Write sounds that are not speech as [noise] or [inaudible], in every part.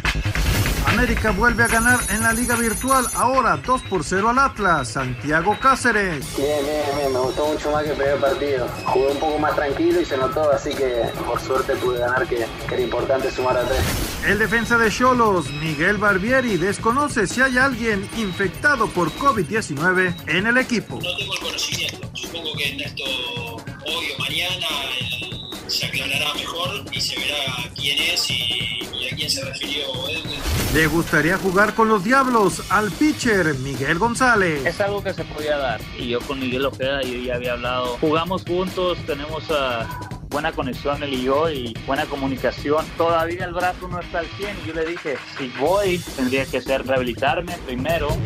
Thank you. América vuelve a ganar en la Liga Virtual. Ahora 2 por 0 al Atlas. Santiago Cáceres. Bien, bien, bien. Me gustó mucho más que el primer partido. Jugué un poco más tranquilo y se notó, así que por suerte pude ganar, que, que era importante sumar a tres. El defensa de Cholos, Miguel Barbieri, desconoce si hay alguien infectado por COVID-19 en el equipo. No tengo el conocimiento. Supongo que en esto, hoy o mañana, se aclarará mejor y se verá quién es y, y a quién se refirió Edwin. Le gustaría jugar con los Diablos al pitcher Miguel González. Es algo que se podía dar. Y yo con Miguel Ojeda, yo ya había hablado. Jugamos juntos, tenemos ah, buena conexión él y yo y buena comunicación. Todavía el brazo no está al 100 y yo le dije, si voy, tendría que ser rehabilitarme primero.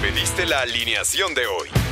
Pediste la alineación de hoy.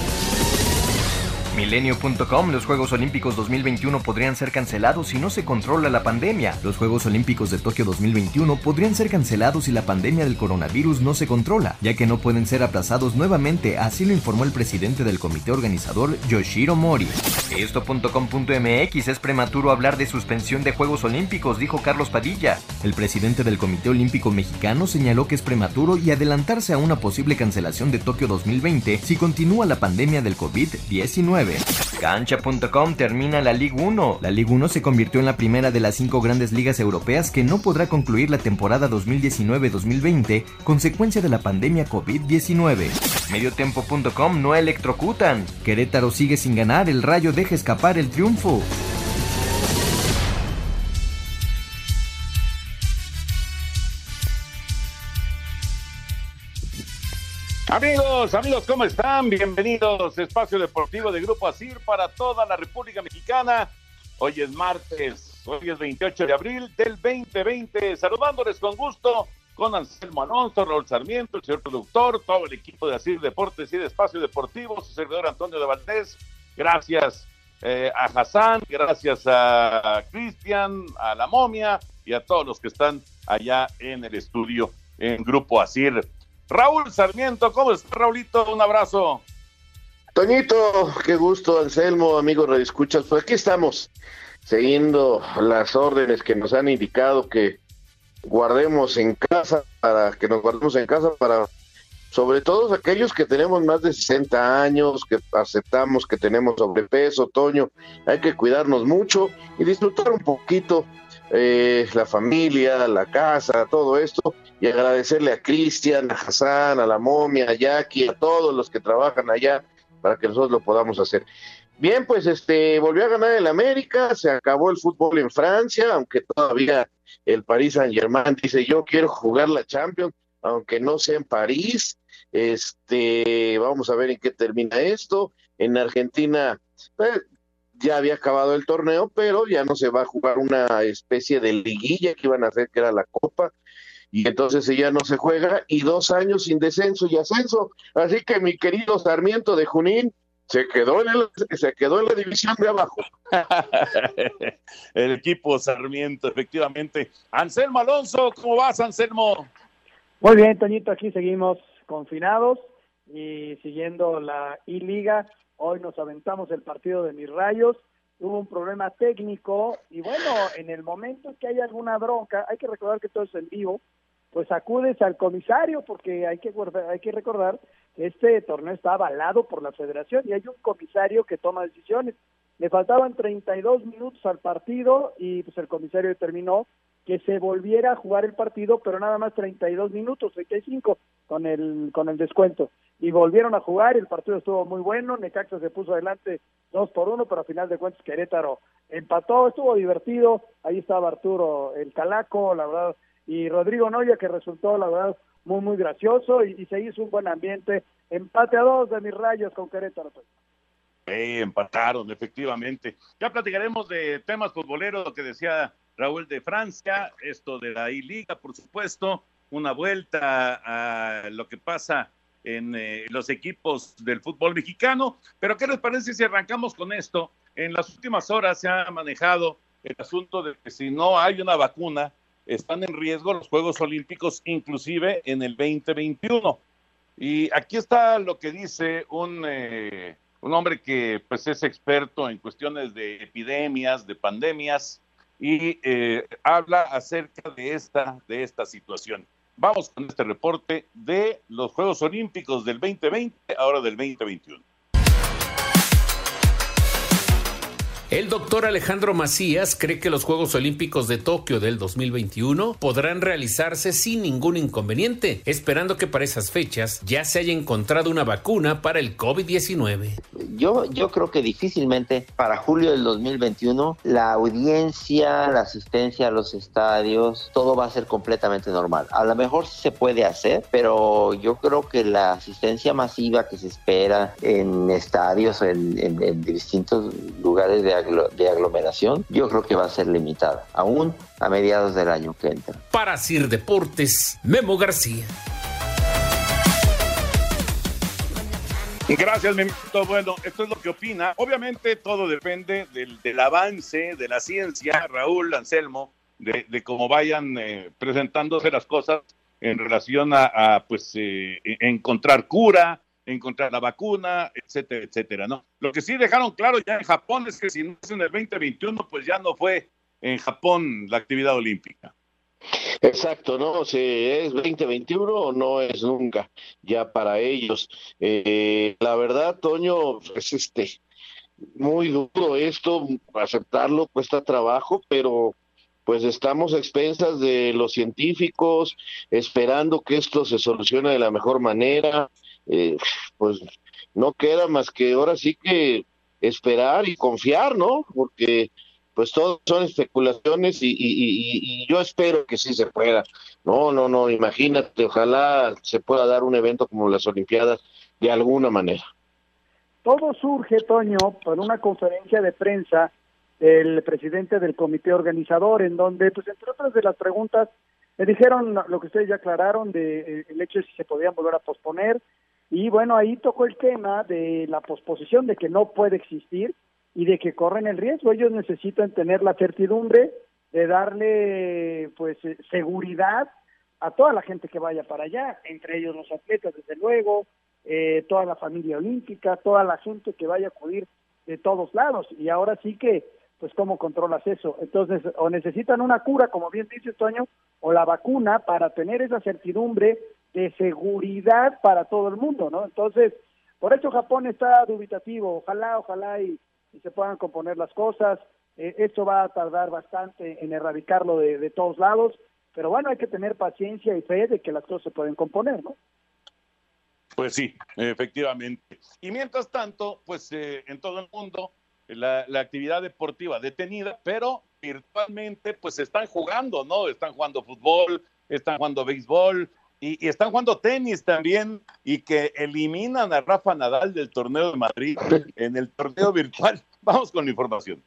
Milenio.com, los Juegos Olímpicos 2021 podrían ser cancelados si no se controla la pandemia. Los Juegos Olímpicos de Tokio 2021 podrían ser cancelados si la pandemia del coronavirus no se controla, ya que no pueden ser aplazados nuevamente, así lo informó el presidente del comité organizador, Yoshiro Mori. Esto.com.mx es prematuro hablar de suspensión de Juegos Olímpicos, dijo Carlos Padilla. El presidente del Comité Olímpico Mexicano señaló que es prematuro y adelantarse a una posible cancelación de Tokio 2020 si continúa la pandemia del COVID-19. Cancha.com termina la Liga 1. La Liga 1 se convirtió en la primera de las cinco grandes ligas europeas que no podrá concluir la temporada 2019-2020 consecuencia de la pandemia COVID-19. Mediotempo.com no electrocutan. Querétaro sigue sin ganar, el rayo deja escapar el triunfo. Amigos, amigos, ¿cómo están? Bienvenidos a Espacio Deportivo de Grupo Asir para toda la República Mexicana. Hoy es martes, hoy es 28 de abril del 2020. Saludándoles con gusto con Anselmo Alonso, Raúl Sarmiento, el señor productor, todo el equipo de Asir Deportes y de Espacio Deportivo, su servidor Antonio de Valdés. Gracias eh, a Hassan, gracias a Cristian, a la momia y a todos los que están allá en el estudio en Grupo Asir. Raúl Sarmiento, ¿cómo estás, Raulito? Un abrazo. Toñito, qué gusto, Anselmo, amigos redescuchas. Pues aquí estamos, siguiendo las órdenes que nos han indicado que guardemos en casa, para que nos guardemos en casa para, sobre todo aquellos que tenemos más de 60 años, que aceptamos que tenemos sobrepeso, Toño, hay que cuidarnos mucho y disfrutar un poquito eh, la familia, la casa, todo esto, y agradecerle a Cristian, a Hassan, a la momia, a Jackie, a todos los que trabajan allá para que nosotros lo podamos hacer. Bien, pues este volvió a ganar el América, se acabó el fútbol en Francia, aunque todavía el Paris Saint Germain dice yo quiero jugar la Champions, aunque no sea en París. Este, vamos a ver en qué termina esto. En Argentina, pues, ya había acabado el torneo, pero ya no se va a jugar una especie de liguilla que iban a hacer, que era la Copa, y entonces ya no se juega, y dos años sin descenso y ascenso. Así que mi querido Sarmiento de Junín se quedó en, el, se quedó en la división de abajo. [laughs] el equipo Sarmiento, efectivamente. Anselmo Alonso, ¿cómo vas, Anselmo? Muy bien, Toñito, aquí seguimos confinados y siguiendo la I-Liga. Hoy nos aventamos el partido de mis rayos. Hubo un problema técnico y bueno, en el momento que hay alguna bronca, hay que recordar que todo es en vivo. pues acudes al comisario, porque hay que, hay que recordar que este torneo está avalado por la federación y hay un comisario que toma decisiones. Le faltaban 32 minutos al partido y pues el comisario determinó que se volviera a jugar el partido, pero nada más 32 minutos, 35 con el con el descuento. Y volvieron a jugar, el partido estuvo muy bueno, Necaxa se puso adelante 2 por 1, pero a final de cuentas Querétaro empató, estuvo divertido, ahí estaba Arturo el Calaco, la verdad, y Rodrigo Noya que resultó la verdad muy muy gracioso y, se hizo un buen ambiente, empate a dos de mis rayos con Querétaro. Pues. empataron, efectivamente. Ya platicaremos de temas futboleros, lo que decía Raúl de Francia, esto de la I-Liga, por supuesto, una vuelta a lo que pasa en eh, los equipos del fútbol mexicano. Pero ¿qué les parece si arrancamos con esto? En las últimas horas se ha manejado el asunto de que si no hay una vacuna, están en riesgo los Juegos Olímpicos, inclusive en el 2021. Y aquí está lo que dice un, eh, un hombre que pues es experto en cuestiones de epidemias, de pandemias, y eh, habla acerca de esta, de esta situación. Vamos con este reporte de los Juegos Olímpicos del 2020, ahora del 2021. El doctor Alejandro Macías cree que los Juegos Olímpicos de Tokio del 2021 podrán realizarse sin ningún inconveniente, esperando que para esas fechas ya se haya encontrado una vacuna para el COVID-19. Yo, yo creo que difícilmente para julio del 2021 la audiencia, la asistencia a los estadios, todo va a ser completamente normal. A lo mejor sí se puede hacer, pero yo creo que la asistencia masiva que se espera en estadios, en, en distintos lugares de de aglomeración, yo creo que va a ser limitada, aún a mediados del año que entra. Para Sir Deportes, Memo García. Gracias, Memito. Bueno, esto es lo que opina. Obviamente todo depende del, avance de la ciencia, Raúl, Anselmo, de, cómo vayan eh, presentándose las cosas en relación a, pues eh, encontrar cura, encontrar la vacuna, etcétera, etcétera, ¿no? Lo que sí dejaron claro ya en Japón es que si no es en el 2021, pues ya no fue en Japón la actividad olímpica. Exacto, ¿no? Si es 2021 o no es nunca ya para ellos. Eh, la verdad, Toño, es este muy duro esto, aceptarlo cuesta trabajo, pero pues estamos a expensas de los científicos, esperando que esto se solucione de la mejor manera. Eh, pues no queda más que ahora sí que esperar y confiar, ¿no? Porque pues todo son especulaciones y, yo espero que sí se pueda. No, no, no, imagínate, ojalá se pueda dar un evento como las Olimpiadas de alguna manera. Todo surge, Toño, por una conferencia de prensa del presidente del comité organizador, en donde, pues entre otras de las preguntas, me dijeron lo que ustedes ya aclararon de eh, el hecho de si se podían volver a posponer, y bueno, ahí tocó el tema de la posposición, de que no puede existir y de que corren el riesgo. Ellos necesitan tener la certidumbre de darle pues eh, seguridad a toda la gente que vaya para allá, entre ellos los atletas, desde luego, eh, toda la familia olímpica, toda la gente que vaya a acudir de todos lados. Y ahora sí que, pues, ¿cómo controlas eso? Entonces, o necesitan una cura, como bien dice Toño, o la vacuna para tener esa certidumbre de seguridad para todo el mundo, ¿no? Entonces, por eso Japón está dubitativo, ojalá, ojalá y, se puedan componer las cosas, eh, esto va a tardar bastante en erradicarlo de, todos lados, pero bueno, hay que tener paciencia y fe de que las cosas se pueden componer, ¿no? Pues sí, efectivamente. Y mientras tanto, pues eh, en todo el mundo, la, la, actividad deportiva detenida, pero virtualmente, pues están jugando, ¿no? Están jugando fútbol, están jugando béisbol, y, están jugando tenis también y que eliminan a Rafa Nadal del torneo de Madrid [laughs] en el torneo virtual. Vamos con la información.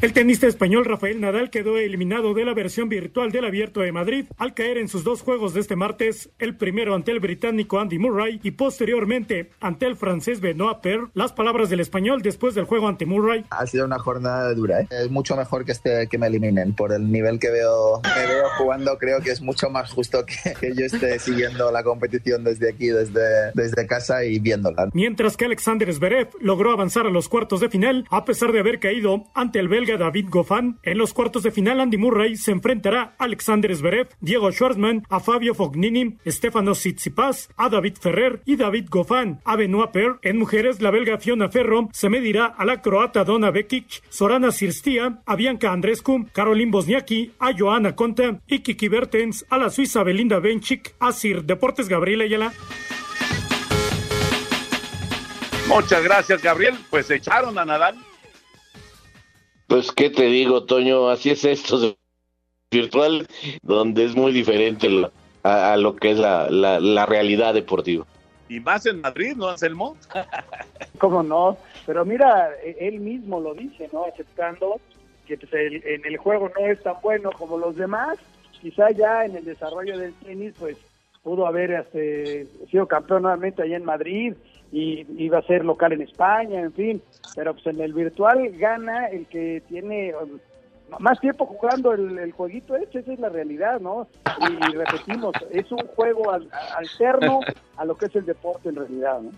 El tenista español Rafael Nadal quedó eliminado de la versión virtual del Abierto de Madrid al caer en sus dos juegos de este martes, el primero ante el británico Andy Murray y posteriormente ante el francés Benoit Per. Las palabras del español después del juego ante Murray. Ha sido una jornada dura, ¿eh? es mucho mejor que este que me eliminen por el nivel que veo, me veo jugando. Creo que es mucho más justo que, que yo esté siguiendo la competición desde aquí, desde, desde casa y viéndola. Mientras que Alexander Zverev logró avanzar a los cuartos de final a pesar de haber caído ante el belga David Goffin. En los cuartos de final, Andy Murray se enfrentará a Alexander Zverev, Diego Schwartzman, a Fabio Fognini, Stefano Tsitsipas, a David Ferrer y David Goffin, a Benoit Per. En mujeres, la belga Fiona Ferro se medirá a la croata Donna Vekic, Sorana Sirstia, a Bianca Andrescu, Caroline Bosniaki, a Joana Conta y Kiki Bertens, a la suiza Belinda Bencic, a Sir Deportes Gabriel Ayala. Muchas gracias, Gabriel. Pues echaron a Nadal. Pues, ¿qué te digo, Toño? Así es esto de virtual, donde es muy diferente lo- a, a lo que es la, la, la realidad deportiva. Y más en Madrid, ¿no, Anselmo? [laughs] ¿Cómo no? Pero mira, e- él mismo lo dice, ¿no? Aceptando que pues, el- en el juego no es tan bueno como los demás. Quizá ya en el desarrollo del tenis, pues pudo haber este, sido campeón nuevamente allá en Madrid y iba a ser local en España, en fin. Pero pues en el virtual gana el que tiene um, más tiempo jugando el, el jueguito este, esa es la realidad, ¿no? Y repetimos, es un juego al- alterno a lo que es el deporte en realidad, ¿no?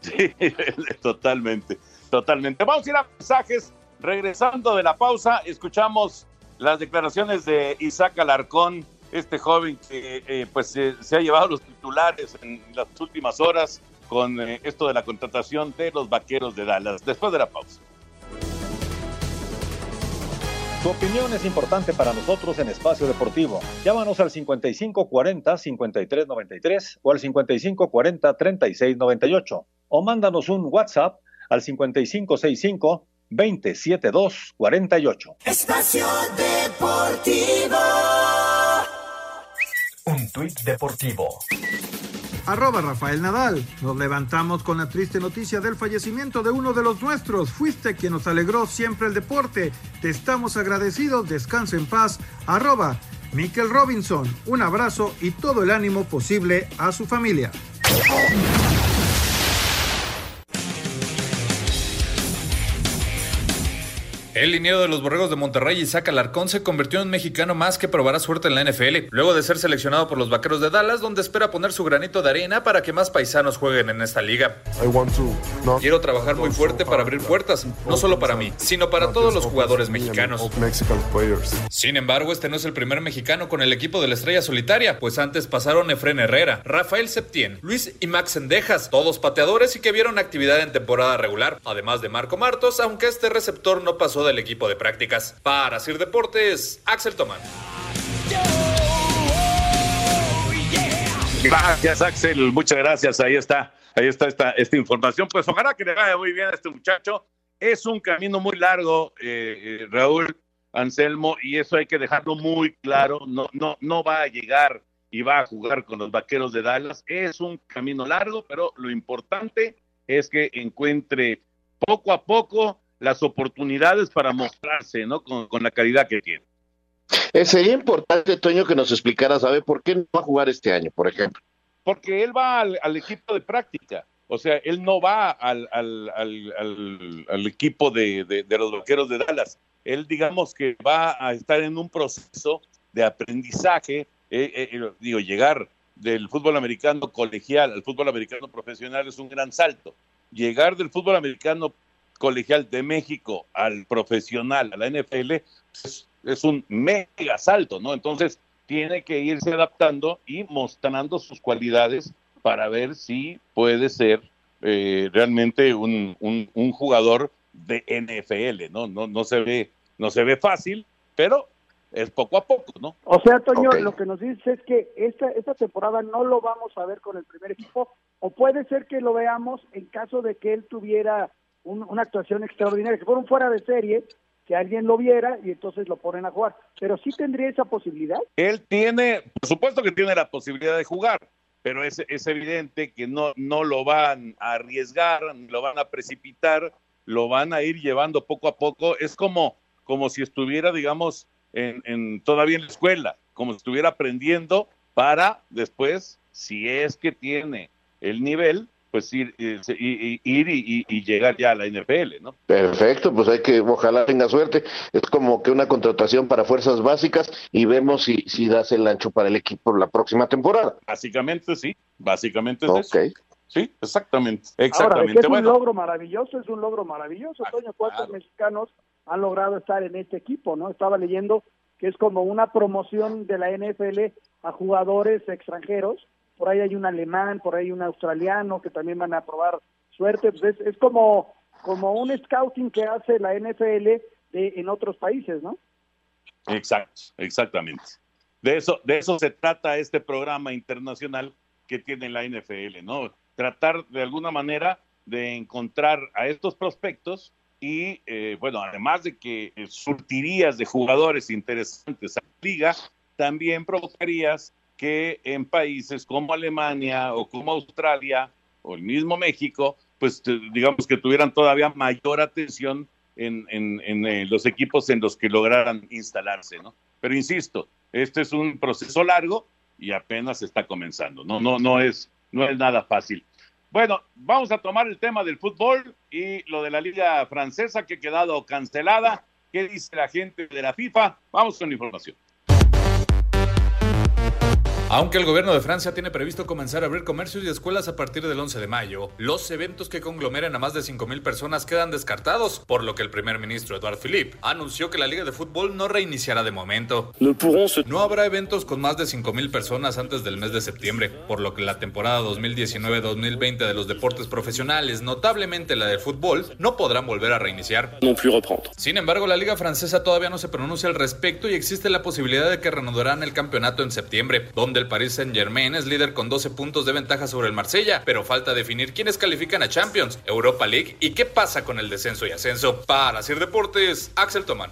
Sí, [laughs] totalmente, totalmente. Vamos a ir a mensajes. Regresando de la pausa, escuchamos las declaraciones de Isaac Alarcón, este joven que eh, pues eh, se ha llevado los titulares en las últimas horas con eh, esto de la contratación de los Vaqueros de Dallas. Después de la pausa. Tu opinión es importante para nosotros en Espacio Deportivo. Llámanos al 5540-5393 o al 5540-3698 o mándanos un WhatsApp al 5565-27248. Espacio Deportivo. Un tuit deportivo. Arroba Rafael Nadal. Nos levantamos con la triste noticia del fallecimiento de uno de los nuestros. Fuiste quien nos alegró siempre el deporte. Te estamos agradecidos. Descansa en paz. Arroba Mikel Robinson. Un abrazo y todo el ánimo posible a su familia. El liniero de los Borregos de Monterrey, Isaac Alarcón, se convirtió en un mexicano más que probará suerte en la NFL, luego de ser seleccionado por los Vaqueros de Dallas, donde espera poner su granito de arena para que más paisanos jueguen en esta liga. Quiero trabajar muy fuerte para abrir puertas, no solo para mí, sino para todos los jugadores mexicanos. Sin embargo, este no es el primer mexicano con el equipo de la estrella solitaria, pues antes pasaron Efren Herrera, Rafael Septién, Luis y Max Sendejas, todos pateadores y que vieron actividad en temporada regular, además de Marco Martos, aunque este receptor no pasó del equipo de prácticas. Para Sir Deportes, Axel Tomán. Gracias, Axel. Muchas gracias. Ahí está, ahí está esta, esta información. Pues ojalá que le vaya muy bien a este muchacho. Es un camino muy largo, eh, eh, Raúl Anselmo, y eso hay que dejarlo muy claro. No, no, no va a llegar y va a jugar con los vaqueros de Dallas. Es un camino largo, pero lo importante es que encuentre poco a poco las oportunidades para mostrarse, ¿no? Con, con la calidad que tiene. Eh, sería importante, Toño, que nos explicara, ¿sabe por qué no va a jugar este año, por ejemplo? Porque él va al, al equipo de práctica. O sea, él no va al, al, al, al, equipo de, de, de, los vaqueros de Dallas. Él, digamos que va a estar en un proceso de aprendizaje. Eh, eh, digo, llegar del fútbol americano colegial al fútbol americano profesional es un gran salto. Llegar del fútbol americano colegial de México al profesional, a la NFL, es, es, un mega salto, ¿no? Entonces, tiene que irse adaptando y mostrando sus cualidades para ver si puede ser eh, realmente un, un, un, jugador de NFL, ¿no? No, no, se ve, no se ve fácil, pero es poco a poco, ¿no? O sea, Toño, okay. lo que nos dice es que esta, esta temporada no lo vamos a ver con el primer equipo, o puede ser que lo veamos en caso de que él tuviera un, una actuación extraordinaria, que fuera un fuera de serie, que alguien lo viera y entonces lo ponen a jugar. Pero sí tendría esa posibilidad. Él tiene, por supuesto que tiene la posibilidad de jugar, pero es, es evidente que no, no lo van a arriesgar, lo van a precipitar, lo van a ir llevando poco a poco. Es como, como si estuviera, digamos, en, en todavía en la escuela, como si estuviera aprendiendo para después, si es que tiene el nivel, pues ir, ir, ir y, y, llegar ya a la NFL, ¿no? Perfecto, pues hay que, ojalá tenga suerte. Es como que una contratación para fuerzas básicas y vemos si, si das el ancho para el equipo la próxima temporada. Básicamente sí, básicamente es okay. eso. Sí, exactamente, exactamente. Ahora, es bueno. un logro maravilloso, es un logro maravilloso, Toño. ¿Cuántos claro. mexicanos han logrado estar en este equipo, ¿no? Estaba leyendo que es como una promoción de la NFL a jugadores extranjeros. Por ahí hay un alemán, por ahí un australiano que también van a probar suerte. Pues es, como, como un scouting que hace la NFL de, en otros países, ¿no? Exacto, exactamente. De eso, de eso se trata este programa internacional que tiene la NFL, ¿no? Tratar de alguna manera de encontrar a estos prospectos y, eh, bueno, además de que surtirías de jugadores interesantes a la liga, también provocarías que en países como Alemania o como Australia o el mismo México, pues digamos que tuvieran todavía mayor atención en, en, eh, los equipos en los que lograran instalarse, ¿no? Pero insisto, este es un proceso largo y apenas está comenzando, ¿no? No, no, es, no es nada fácil. Bueno, vamos a tomar el tema del fútbol y lo de la liga francesa que ha quedado cancelada. ¿Qué dice la gente de la FIFA? Vamos con la información. Aunque el gobierno de Francia tiene previsto comenzar a abrir comercios y escuelas a partir del 11 de mayo, los eventos que conglomeren a más de 5.000 personas quedan descartados, por lo que el primer ministro Edouard Philippe anunció que la Liga de Fútbol no reiniciará de momento. No habrá eventos con más de 5.000 personas antes del mes de septiembre, por lo que la temporada 2019-2020 de los deportes profesionales, notablemente la del fútbol, no podrán volver a reiniciar. Sin embargo, la Liga Francesa todavía no se pronuncia al respecto y existe la posibilidad de que reanudarán el campeonato en septiembre, donde el Paris Saint-Germain es líder con 12 puntos de ventaja sobre el Marsella, pero falta definir quiénes califican a Champions, Europa League y qué pasa con el descenso y ascenso. Para hacer deportes, Axel Toman.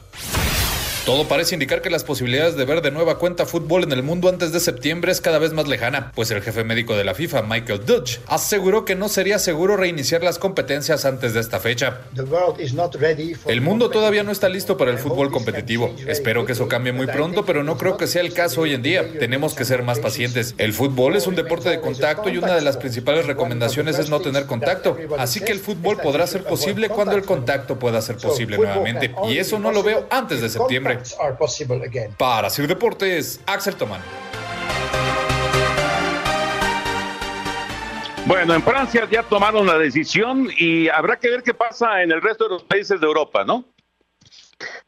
Todo parece indicar que las posibilidades de ver de nueva cuenta fútbol en el mundo antes de septiembre es cada vez más lejana, pues el jefe médico de la FIFA, Michael Dutch, aseguró que no sería seguro reiniciar las competencias antes de esta fecha. El mundo todavía no está listo para el fútbol competitivo. Espero que eso cambie muy pronto, pero no creo que sea el caso hoy en día. Tenemos que ser más pacientes. El fútbol es un deporte de contacto y una de las principales recomendaciones es no tener contacto. Así que el fútbol podrá ser posible cuando el contacto pueda ser posible nuevamente. Y eso no lo veo antes de septiembre. Para Sir Deportes, Axel Tomán. Bueno, en Francia ya tomaron la decisión y habrá que ver qué pasa en el resto de los países de Europa, ¿no?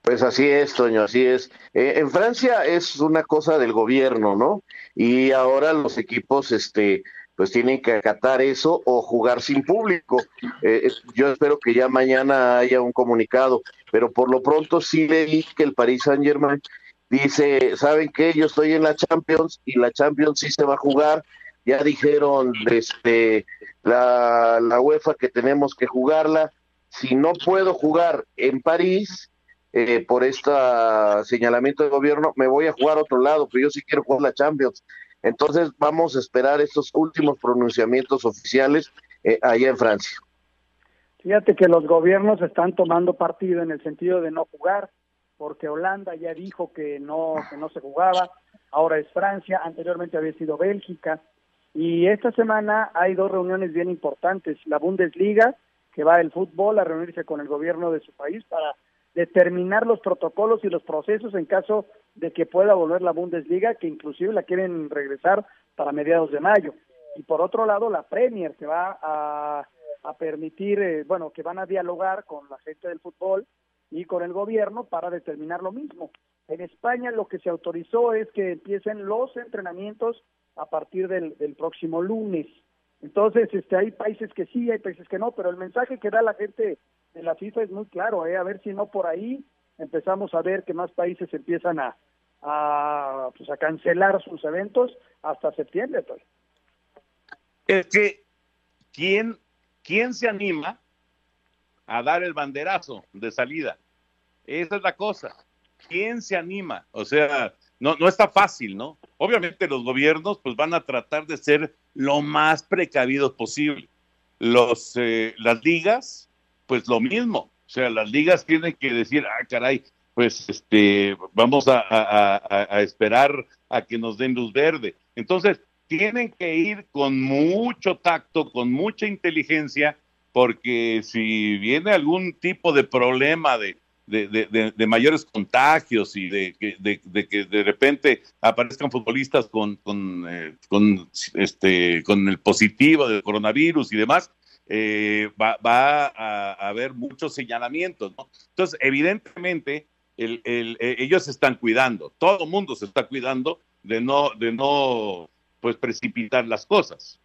Pues así es, Toño, así es. Eh, en Francia es una cosa del gobierno, ¿no? Y ahora los equipos, este, pues tienen que acatar eso o jugar sin público. Eh, yo espero que ya mañana haya un comunicado, pero por lo pronto sí leí que el Paris Saint Germain dice, ¿saben qué? Yo estoy en la Champions y la Champions sí se va a jugar. Ya dijeron este, la, la UEFA que tenemos que jugarla. Si no puedo jugar en París, eh, por este señalamiento del gobierno, me voy a jugar a otro lado, pero yo sí quiero jugar la Champions. Entonces vamos a esperar estos últimos pronunciamientos oficiales eh, allá en Francia. Fíjate que los gobiernos están tomando partido en el sentido de no jugar, porque Holanda ya dijo que no, que no se jugaba, ahora es Francia, anteriormente había sido Bélgica, y esta semana hay dos reuniones bien importantes, la Bundesliga, que va el fútbol a reunirse con el gobierno de su país para determinar los protocolos y los procesos en caso de que pueda volver la Bundesliga, que inclusive la quieren regresar para mediados de mayo. Y por otro lado, la Premier, que va a, permitir, eh, bueno, que van a dialogar con la gente del fútbol y con el gobierno para determinar lo mismo. En España lo que se autorizó es que empiecen los entrenamientos a partir del, del próximo lunes. Entonces, este, hay países que sí, hay países que no, pero el mensaje que da la gente de la FIFA es muy claro, ¿eh? a ver si no por ahí empezamos a ver que más países empiezan a, a, pues a cancelar sus eventos hasta septiembre. Pues. Es que, ¿quién, ¿quién se anima a dar el banderazo de salida? Esa es la cosa. ¿Quién se anima? O sea, no, no está fácil, ¿no? Obviamente los gobiernos pues van a tratar de ser lo más precavidos posible. Los, eh, las ligas, pues lo mismo. O sea, las ligas tienen que decir, ah, caray, pues este, vamos a, a, esperar a que nos den luz verde. Entonces, tienen que ir con mucho tacto, con mucha inteligencia, porque si viene algún tipo de problema de, de, de, mayores contagios y de, que de repente aparezcan futbolistas con, con, eh, con, este, con el positivo del coronavirus y demás, eh, va, va a, haber muchos señalamientos. ¿no? Entonces, evidentemente, eh, ellos se están cuidando, todo el mundo se está cuidando de no, de no pues, precipitar las cosas.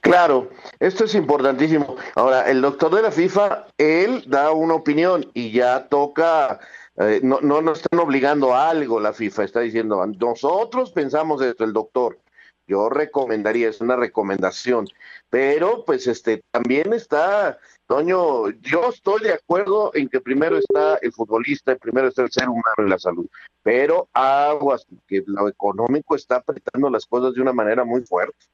Claro, esto es importantísimo. Ahora, el doctor de la FIFA, él da una opinión y ya toca, eh, no, no nos están obligando a algo la FIFA, está diciendo, nosotros pensamos esto, el doctor. Yo recomendaría, es una recomendación, pero pues este también está, Toño, yo estoy de acuerdo en que primero está el futbolista, primero está el ser humano y la salud, pero aguas, que lo económico está apretando las cosas de una manera muy fuerte.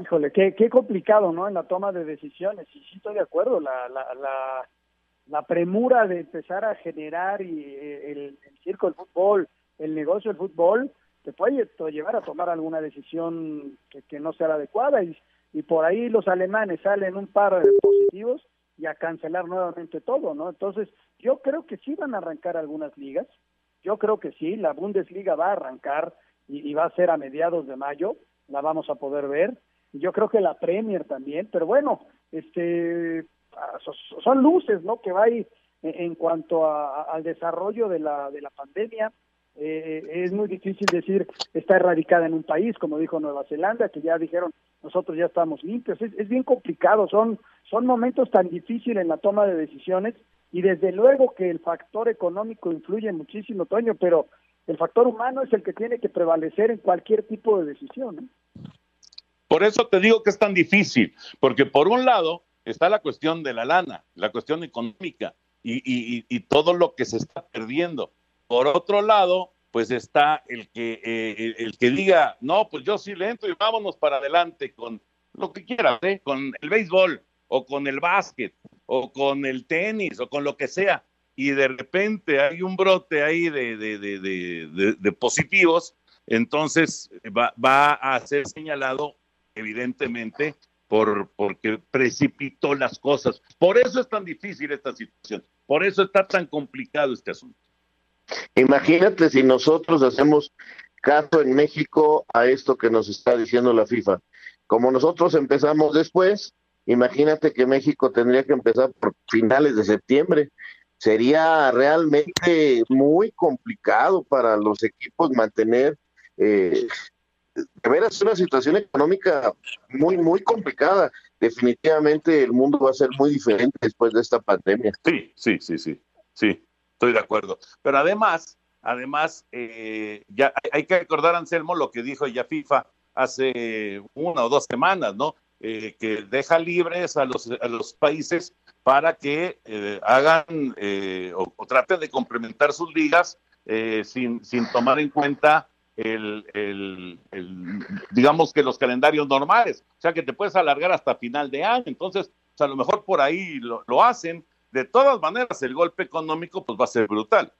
Híjole, qué, qué complicado, ¿no? En la toma de decisiones. Y sí estoy de acuerdo, la, la, la, la premura de empezar a generar y, eh, el, el, circo del fútbol, el negocio del fútbol, te puede llevar a tomar alguna decisión que, que no sea la adecuada. Y, por ahí los alemanes salen un par de positivos y a cancelar nuevamente todo, ¿no? Entonces, yo creo que sí van a arrancar algunas ligas. Yo creo que sí, la Bundesliga va a arrancar y, y va a ser a mediados de mayo, la vamos a poder ver yo creo que la Premier también, pero bueno, este ah, son luces, ¿no? Que va ahí en cuanto a, al desarrollo de la, de la pandemia. Eh, es muy difícil decir está erradicada en un país, como dijo Nueva Zelanda, que ya dijeron nosotros ya estamos limpios. Es, bien complicado, son, son momentos tan difíciles en la toma de decisiones y desde luego que el factor económico influye muchísimo, Toño, pero el factor humano es el que tiene que prevalecer en cualquier tipo de decisión. Por eso te digo que es tan difícil, porque por un lado está la cuestión de la lana, la cuestión económica y, y, y todo lo que se está perdiendo. Por otro lado, pues está el que, eh, el que diga, no, pues yo sí le entro y vámonos para adelante con lo que quiera, ¿eh? con el béisbol o con el básquet o con el tenis o con lo que sea. Y de repente hay un brote ahí de, de, de, de positivos, entonces va, va a ser señalado evidentemente, por, porque precipitó las cosas. Por eso es tan difícil esta situación, por eso está tan complicado este asunto. Imagínate si nosotros hacemos caso en México a esto que nos está diciendo la FIFA. Como nosotros empezamos después, imagínate que México tendría que empezar por finales de septiembre. Sería realmente muy complicado para los equipos mantener eh, de veras una situación económica muy, muy complicada. Definitivamente el mundo va a ser muy diferente después de esta pandemia. Sí, sí, sí, sí, sí, estoy de acuerdo. Pero además, además, eh, ya hay que recordar, Anselmo, lo que dijo ya FIFA hace una o dos semanas, ¿no? Eh, que deja libres a los, a los países para que eh, hagan o, o, traten de complementar sus ligas sin, sin tomar en cuenta el, el, digamos que los calendarios normales, o sea que te puedes alargar hasta final de año, entonces pues, a lo mejor por ahí lo, lo, hacen, de todas maneras el golpe económico pues va a ser brutal.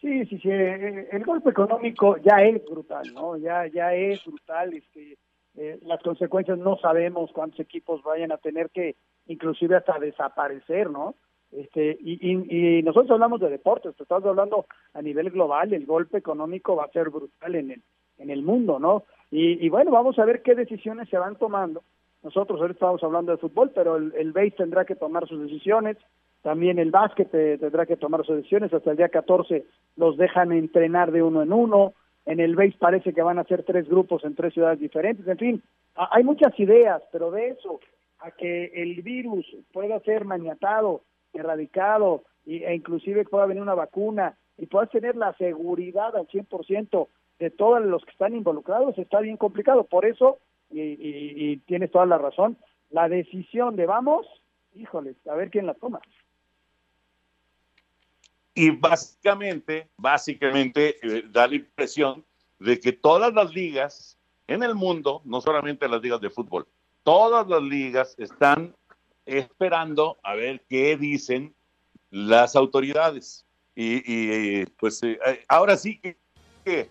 Sí, sí, sí, eh, el golpe económico ya es brutal, ¿no? Ya, ya es brutal, este, eh, las consecuencias no sabemos cuántos equipos vayan a tener que inclusive hasta desaparecer, ¿no? Este, y, y, y, nosotros hablamos de deportes, estamos hablando a nivel global, el golpe económico va a ser brutal en el, en el mundo, ¿no? Y, y bueno, vamos a ver qué decisiones se van tomando. Nosotros ahorita estamos hablando de fútbol, pero el, el BASE tendrá que tomar sus decisiones, también el básquet tendrá que tomar sus decisiones, hasta el día 14 los dejan entrenar de uno en uno, en el BASE parece que van a ser tres grupos en tres ciudades diferentes, en fin, hay muchas ideas, pero de eso a que el virus pueda ser maniatado, erradicado e inclusive pueda venir una vacuna y puedas tener la seguridad al 100% de todos los que están involucrados, está bien complicado. Por eso, y, y, y, tienes toda la razón, la decisión de vamos, híjole, a ver quién la toma. Y básicamente, básicamente eh, da la impresión de que todas las ligas en el mundo, no solamente las ligas de fútbol, todas las ligas están esperando a ver qué dicen las autoridades. Y, y pues eh, ahora sí que,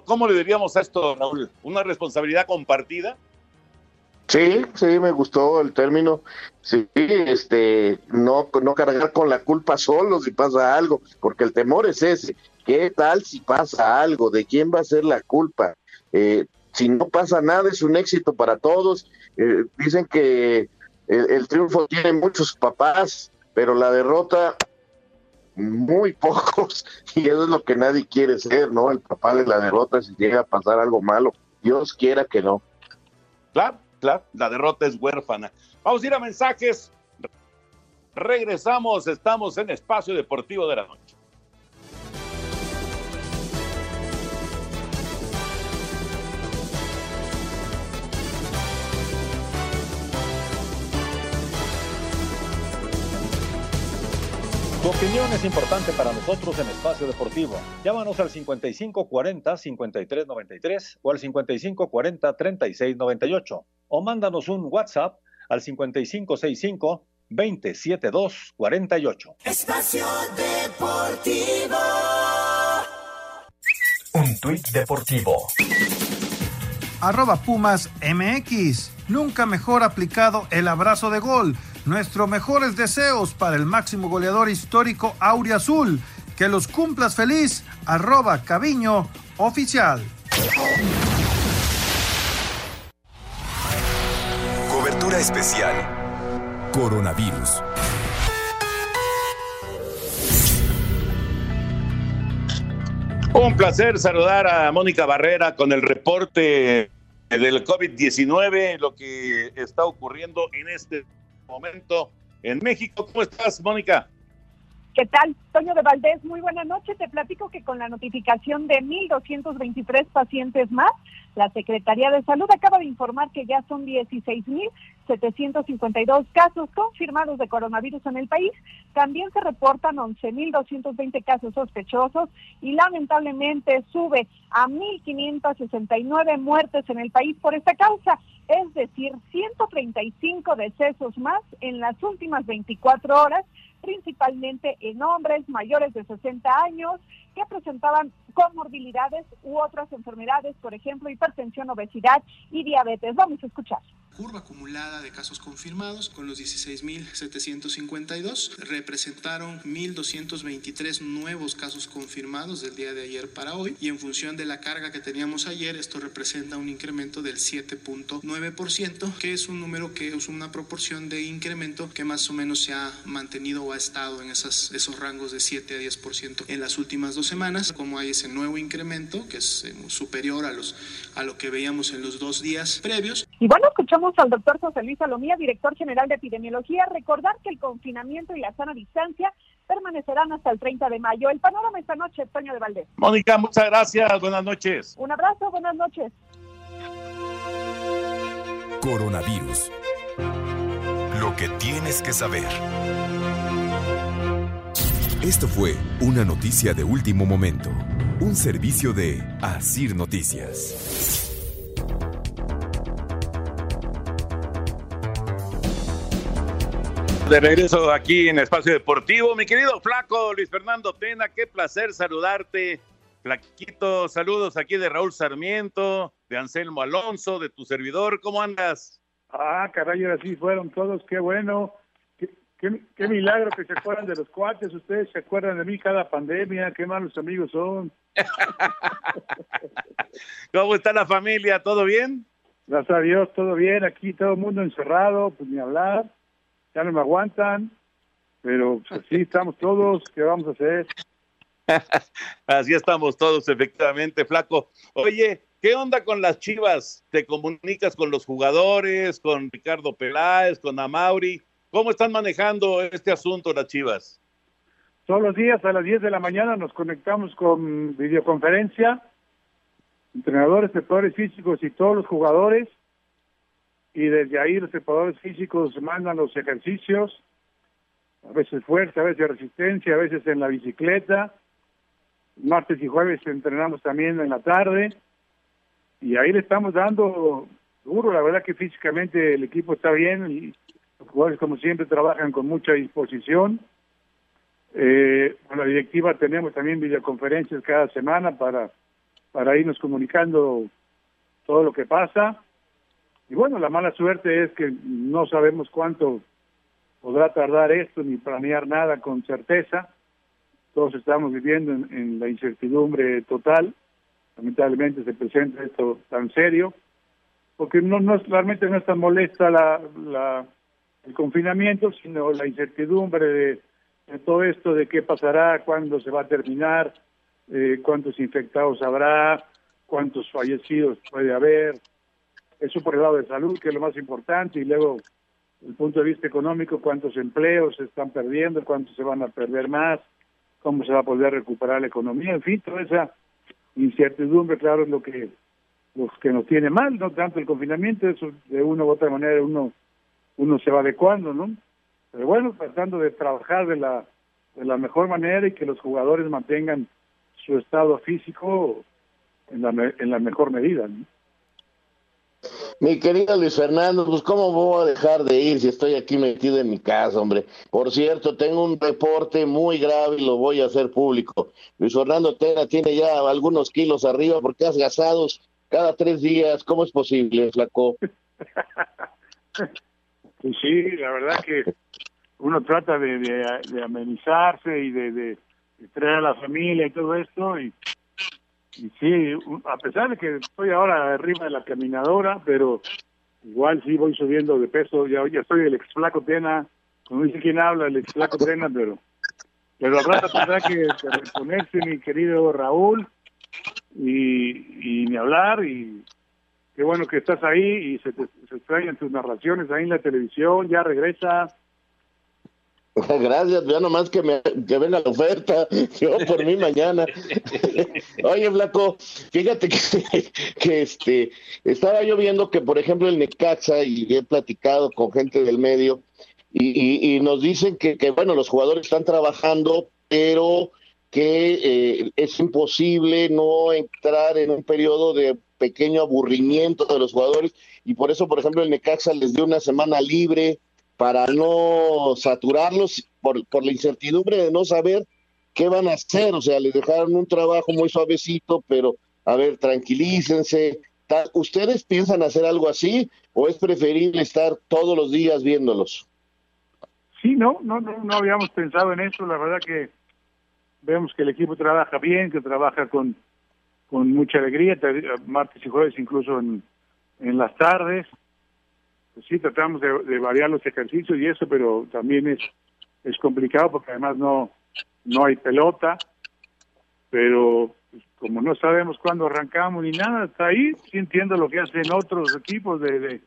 ¿cómo le diríamos a esto, Raúl? ¿Una responsabilidad compartida? Sí, sí, me gustó el término. Sí, este, no, no cargar con la culpa solo si pasa algo, porque el temor es ese. ¿Qué tal si pasa algo? ¿De quién va a ser la culpa? Eh, si no pasa nada es un éxito para todos. Eh, dicen que el, triunfo tiene muchos papás, pero la derrota muy [laughs] pocos y eso es lo que nadie quiere ser, ¿no? El papá de la derrota si llega a pasar algo malo. Dios quiera que no. Claro, claro, la derrota es huérfana. Vamos a ir a mensajes. Regresamos, estamos en Espacio Deportivo de la Noche. Tu opinión es importante para nosotros en Espacio Deportivo. Llámanos al 5540-5393 o al 5540-3698 o mándanos un WhatsApp al 5565-27248. Espacio Deportivo. Un tuit deportivo. Arroba Pumas MX. Nunca mejor aplicado el abrazo de gol Nuestros mejores deseos para el máximo goleador histórico Aurea Azul. Que los cumplas feliz. Arroba Caviño Oficial. Cobertura especial. Coronavirus. Un placer saludar a Mónica Barrera con el reporte del COVID-19, lo que está ocurriendo en este momento en México. ¿Cómo estás, Mónica? ¿Qué tal? Toño de Valdés, muy buena noche. Te platico que con la notificación de 1.223 pacientes más, la Secretaría de Salud acaba de informar que ya son 16.752 casos confirmados de coronavirus en el país. También se reportan 11.220 casos sospechosos y lamentablemente sube a 1.569 muertes en el país por esta causa, es decir, 135 decesos más en las últimas 24 horas principalmente en hombres mayores de 60 años que presentaban comorbilidades u otras enfermedades, por ejemplo, hipertensión, obesidad y diabetes. Vamos a escuchar. Curva acumulada de casos confirmados con los 16.752 representaron 1.223 nuevos casos confirmados del día de ayer para hoy y en función de la carga que teníamos ayer esto representa un incremento del 7.9% que es un número que es una proporción de incremento que más o menos se ha mantenido o ha estado en esas, esos rangos de 7 a 10% en las últimas dos semanas como hay ese nuevo incremento que es eh, superior a, los, a lo que veíamos en los dos días previos. Y bueno, escuchamos al doctor José Luis Salomía, director general de epidemiología, recordar que el confinamiento y la sana distancia permanecerán hasta el 30 de mayo. El panorama esta noche, Toño de Valdés. Mónica, muchas gracias. Buenas noches. Un abrazo, buenas noches. Coronavirus. Lo que tienes que saber. Esto fue una noticia de último momento. Un servicio de Asir Noticias. De regreso aquí en Espacio Deportivo, mi querido flaco Luis Fernando Tena, qué placer saludarte. Flaquito, saludos aquí de Raúl Sarmiento, de Anselmo Alonso, de tu servidor, ¿cómo andas? Ah, caray, ahora sí fueron todos, qué bueno. Qué, milagro que se acuerdan de los cuates, ustedes se acuerdan de mí cada pandemia, qué malos amigos son. [laughs] ¿Cómo está la familia? ¿Todo bien? Gracias a Dios, todo bien, aquí todo el mundo encerrado, pues ni hablar, ya no me aguantan, pero pues así estamos todos, ¿qué vamos a hacer? [laughs] así estamos todos, efectivamente, flaco. Oye, ¿qué onda con las chivas? ¿Te comunicas con los jugadores, con Ricardo Peláez, con Amauri? ¿Cómo están manejando este asunto las Chivas? Todos los días a las 10 de la mañana nos conectamos con videoconferencia, entrenadores, preparadores físicos y todos los jugadores, y desde ahí los preparadores físicos mandan los ejercicios, a veces fuerza, a veces resistencia, a veces en la bicicleta. Martes y jueves entrenamos también en la tarde, y ahí le estamos dando duro, la verdad que físicamente el equipo está bien y los jugadores, como siempre, trabajan con mucha disposición. Eh, con la directiva tenemos también videoconferencias cada semana para, para irnos comunicando todo lo que pasa. Y bueno, la mala suerte es que no sabemos cuánto podrá tardar esto ni planear nada con certeza. Todos estamos viviendo en, la incertidumbre total. lamentablemente se presenta esto tan serio, porque no, no realmente no es tan molesta la, la, el confinamiento, sino la incertidumbre de, todo esto, de qué pasará, cuándo se va a terminar, eh, cuántos infectados habrá, cuántos fallecidos puede haber. Eso por el lado de salud, que es lo más importante, y luego el punto de vista económico, cuántos empleos se están perdiendo, cuántos se van a perder más, cómo se va a poder recuperar la economía, en fin, toda esa incertidumbre, claro, es lo que los que nos tiene mal, no tanto el confinamiento, eso de una u otra manera uno uno se va adecuando, ¿no? Pero bueno, tratando de trabajar de la de la mejor manera y que los jugadores mantengan su estado físico en la, en la mejor medida, ¿no? Mi querido Luis Fernando, pues cómo voy a dejar de ir si estoy aquí metido en mi casa, hombre. Por cierto, tengo un reporte muy grave y lo voy a hacer público. Luis Fernando Tena tiene ya algunos kilos arriba porque has gasados cada tres días. ¿Cómo es posible, flaco? [laughs] pues sí, la verdad que uno trata de, amenizarse y de, de, traer a la familia y todo esto y y sí, a pesar de que estoy ahora arriba de la caminadora, pero igual sí voy subiendo de peso, ya, ya estoy el ex flaco Tena, no dice quién habla, el ex flaco Tena, pero, pero rato tendrá que, reponerse mi querido Raúl. Y, y ni hablar y qué bueno que estás ahí y se, te, se extrañan tus narraciones ahí en la televisión, ya regresa, [laughs] Gracias, ya nomás que me que venga la oferta, [laughs] yo por mí mañana. [laughs] Oye, Blanco, fíjate que, que, este estaba yo viendo que, por ejemplo, el Necaxa, y he platicado con gente del medio, y, y, nos dicen que, que, bueno, los jugadores están trabajando, pero que eh, es imposible no entrar en un periodo de pequeño aburrimiento de los jugadores, y por eso, por ejemplo, el Necaxa les dio una semana libre para no saturarlos por, por la incertidumbre de no saber qué van a hacer. O sea, les dejaron un trabajo muy suavecito, pero a ver, tranquilícense. ¿Ustedes piensan hacer algo así o es preferible estar todos los días viéndolos? Sí, no, no, no, no habíamos pensado en eso. La verdad que vemos que el equipo trabaja bien, que trabaja con, con mucha alegría, martes y jueves incluso en, en las tardes sí tratamos de, variar los ejercicios y eso, pero también es, es complicado porque además no, no hay pelota, pero pues, como no sabemos cuándo arrancamos ni nada, está ahí, sí entiendo lo que hacen otros equipos de,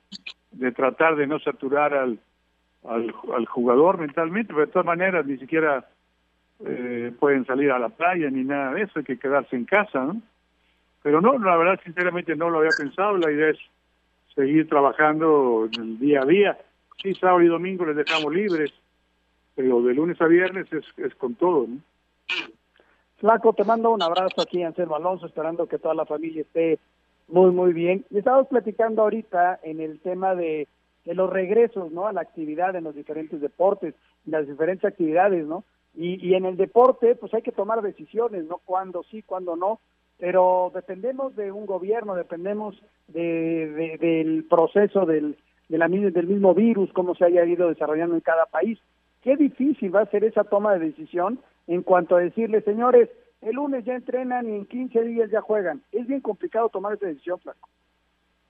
de, tratar de no saturar al, al, jugador mentalmente, pero de todas maneras ni siquiera eh, pueden salir a la playa ni nada de eso, hay que quedarse en casa, ¿no? Pero no, la verdad sinceramente no lo había pensado, la idea es seguir trabajando en el día a día. Sí, sábado y domingo les dejamos libres, pero de lunes a viernes es, es con todo. ¿no? Flaco, te mando un abrazo aquí, Anselmo Alonso, esperando que toda la familia esté muy, muy bien. Y estamos platicando ahorita en el tema de, de los regresos, ¿no? A la actividad en los diferentes deportes, las diferentes actividades, ¿no? Y, y en el deporte, pues hay que tomar decisiones, ¿no? Cuándo sí, cuándo no pero dependemos de un gobierno, dependemos de, del proceso del, del mismo virus, cómo se haya ido desarrollando en cada país. Qué difícil va a ser esa toma de decisión en cuanto a decirle, señores, el lunes ya entrenan y en 15 días ya juegan. Es bien complicado tomar esa decisión, Flaco.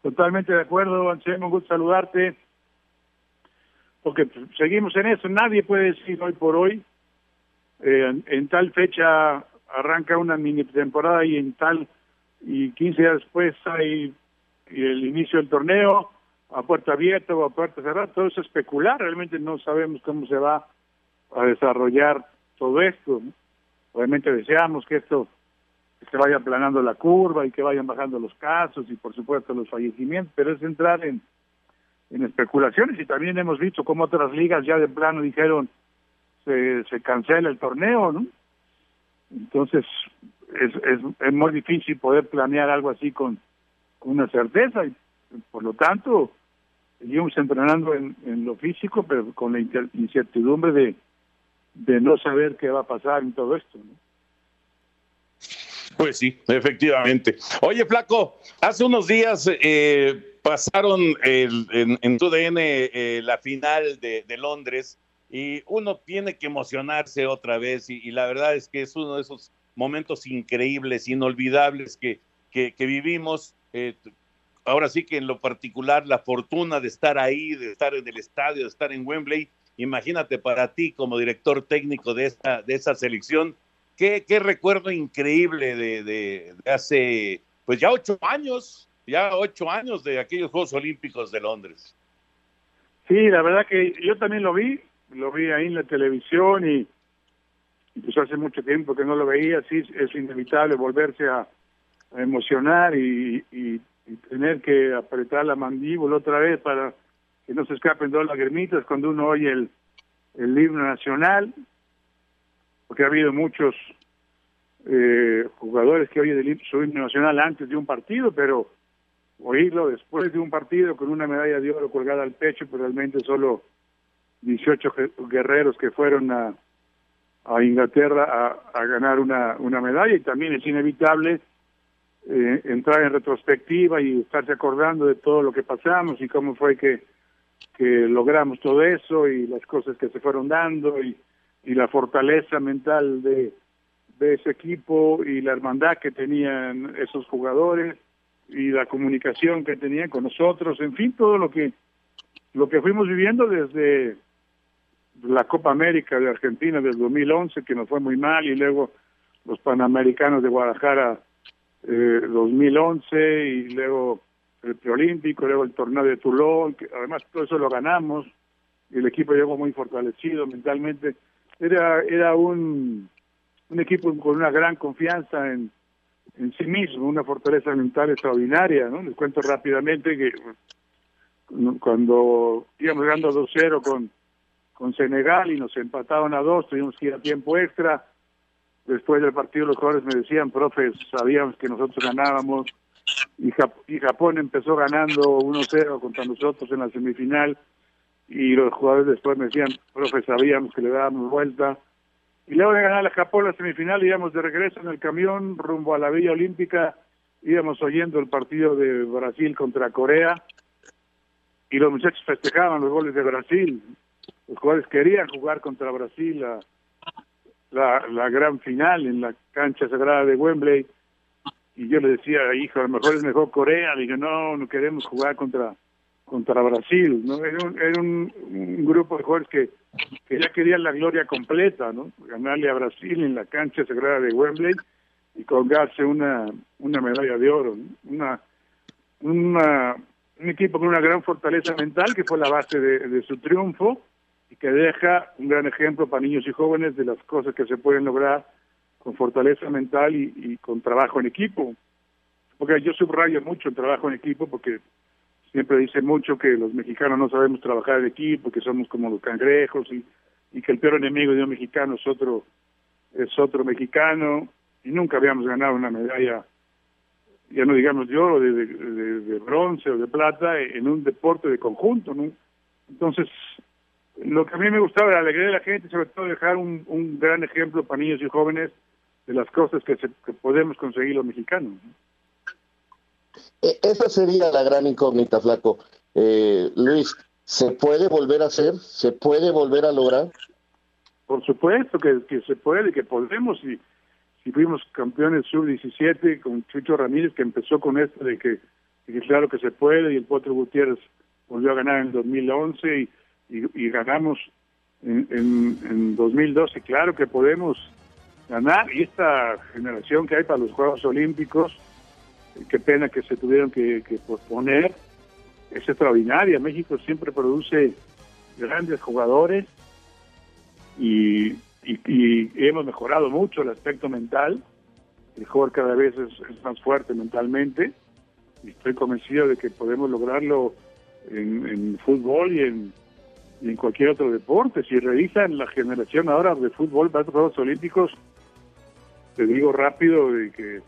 Totalmente de acuerdo, Anselmo, un gusto saludarte. Porque seguimos en eso, nadie puede decir hoy por hoy, eh, en tal fecha arranca una mini temporada y en tal, y 15 días después hay el inicio del torneo a puerta abierta o a puerta cerrada, todo es especular, realmente no sabemos cómo se va a desarrollar todo esto. Obviamente deseamos que esto se vaya aplanando la curva y que vayan bajando los casos y por supuesto los fallecimientos, pero es entrar en, en especulaciones y también hemos visto cómo otras ligas ya de plano dijeron se, se cancela el torneo, ¿no? Entonces, es, es, es muy difícil poder planear algo así con, una certeza y por lo tanto seguimos entrenando en, en lo físico pero con la incertidumbre de, de no saber qué va a pasar en todo esto ¿no? pues sí efectivamente oye flaco hace unos días eh, pasaron el, en, en tu DN eh, la final de, de Londres y uno tiene que emocionarse otra vez y, la verdad es que es uno de esos momentos increíbles, inolvidables que, que, vivimos. Eh, ahora sí que en lo particular, la fortuna de estar ahí, de estar en el estadio, de estar en Wembley. Imagínate para ti como director técnico de esa, de esa selección, qué, qué recuerdo increíble de, de, de hace, pues ya ocho años, ya ocho años de aquellos Juegos Olímpicos de Londres. Sí, la verdad que yo también lo vi, lo vi ahí en la televisión y, pues hace mucho tiempo que no lo veía, sí, es inevitable volverse a, emocionar y, y, tener que apretar la mandíbula otra vez para que no se escapen dos lagrimitas cuando uno oye el, el himno nacional, porque ha habido muchos eh, jugadores que oyen el, su himno nacional antes de un partido, pero oírlo después de un partido con una medalla de oro colgada al pecho, pues realmente solo 18 guerreros que fueron a, Inglaterra a, ganar una, una medalla y también es inevitable eh, entrar en retrospectiva y estarse acordando de todo lo que pasamos y cómo fue que, que logramos todo eso y las cosas que se fueron dando y, y la fortaleza mental de, de ese equipo y la hermandad que tenían esos jugadores y la comunicación que tenían con nosotros, en fin, todo lo que lo que fuimos viviendo desde la Copa América de Argentina del 2011, que nos fue muy mal, y luego los Panamericanos de Guadalajara eh, 2011, y luego el preolímpico, luego el torneo de Toulon, que además todo eso lo ganamos, y el equipo llegó muy fortalecido mentalmente. Era, era un, un equipo con una gran confianza en, en sí mismo, una fortaleza mental extraordinaria, ¿no? Les cuento rápidamente que cuando íbamos ganando 2-0 con, con Senegal y nos empataban a dos, tuvimos que ir a tiempo extra. Después del partido los jugadores me decían, profes, sabíamos que nosotros ganábamos y, y Japón empezó ganando 1-0 contra nosotros en la semifinal. Y los jugadores después me decían, profe, sabíamos que le dábamos vuelta y luego de ganar la Japón la semifinal íbamos de regreso en el camión rumbo a la Villa Olímpica, íbamos oyendo el partido de Brasil contra Corea. Y los muchachos festejaban los goles de Brasil. Los jugadores querían jugar contra Brasil la, la, gran final en la cancha sagrada de Wembley y yo le decía, hijo, a lo mejor es mejor Corea. Le dije, no, no queremos jugar contra contra Brasil, ¿no? Era un, grupo de jugadores que, que, ya querían la gloria completa, ¿no? Ganarle a Brasil en la cancha sagrada de Wembley y colgarse una, una medalla de oro, una, un equipo con una gran fortaleza mental que fue la base de, su triunfo que deja un gran ejemplo para niños y jóvenes de las cosas que se pueden lograr con fortaleza mental y, y con trabajo en equipo. Porque yo subrayo mucho el trabajo en equipo porque siempre dice mucho que los mexicanos no sabemos trabajar en equipo, que somos como los cangrejos y, y que el peor enemigo de un mexicano es otro es otro mexicano y nunca habíamos ganado una medalla ya no digamos de oro, de, de, bronce o de plata en un deporte de conjunto, ¿no? Entonces, lo que a mí me gustaba era la alegría de la gente, sobre todo dejar un, un gran ejemplo para niños y jóvenes de las cosas que, se, que podemos conseguir los mexicanos. ¿no? E, esa sería la gran incógnita, Flaco. Eh, Luis, ¿se puede volver a hacer? ¿Se puede volver a lograr? Por supuesto que, que se puede, que podemos. Y si fuimos campeones sub-17 con Chucho Ramírez, que empezó con esto de que, claro que se puede, y el Potro Gutiérrez volvió a ganar en 2011 y, y, ganamos en, en, en 2012. Claro que podemos ganar. Y esta generación que hay para los Juegos Olímpicos qué pena que se tuvieron que, posponer, es extraordinaria. México siempre produce grandes jugadores y, hemos mejorado mucho el aspecto mental. El jugador cada vez es, más fuerte mentalmente y estoy convencido de que podemos lograrlo en, fútbol y en, en cualquier otro deporte. Si revisan la generación ahora de fútbol para los Juegos Olímpicos, te digo rápido de que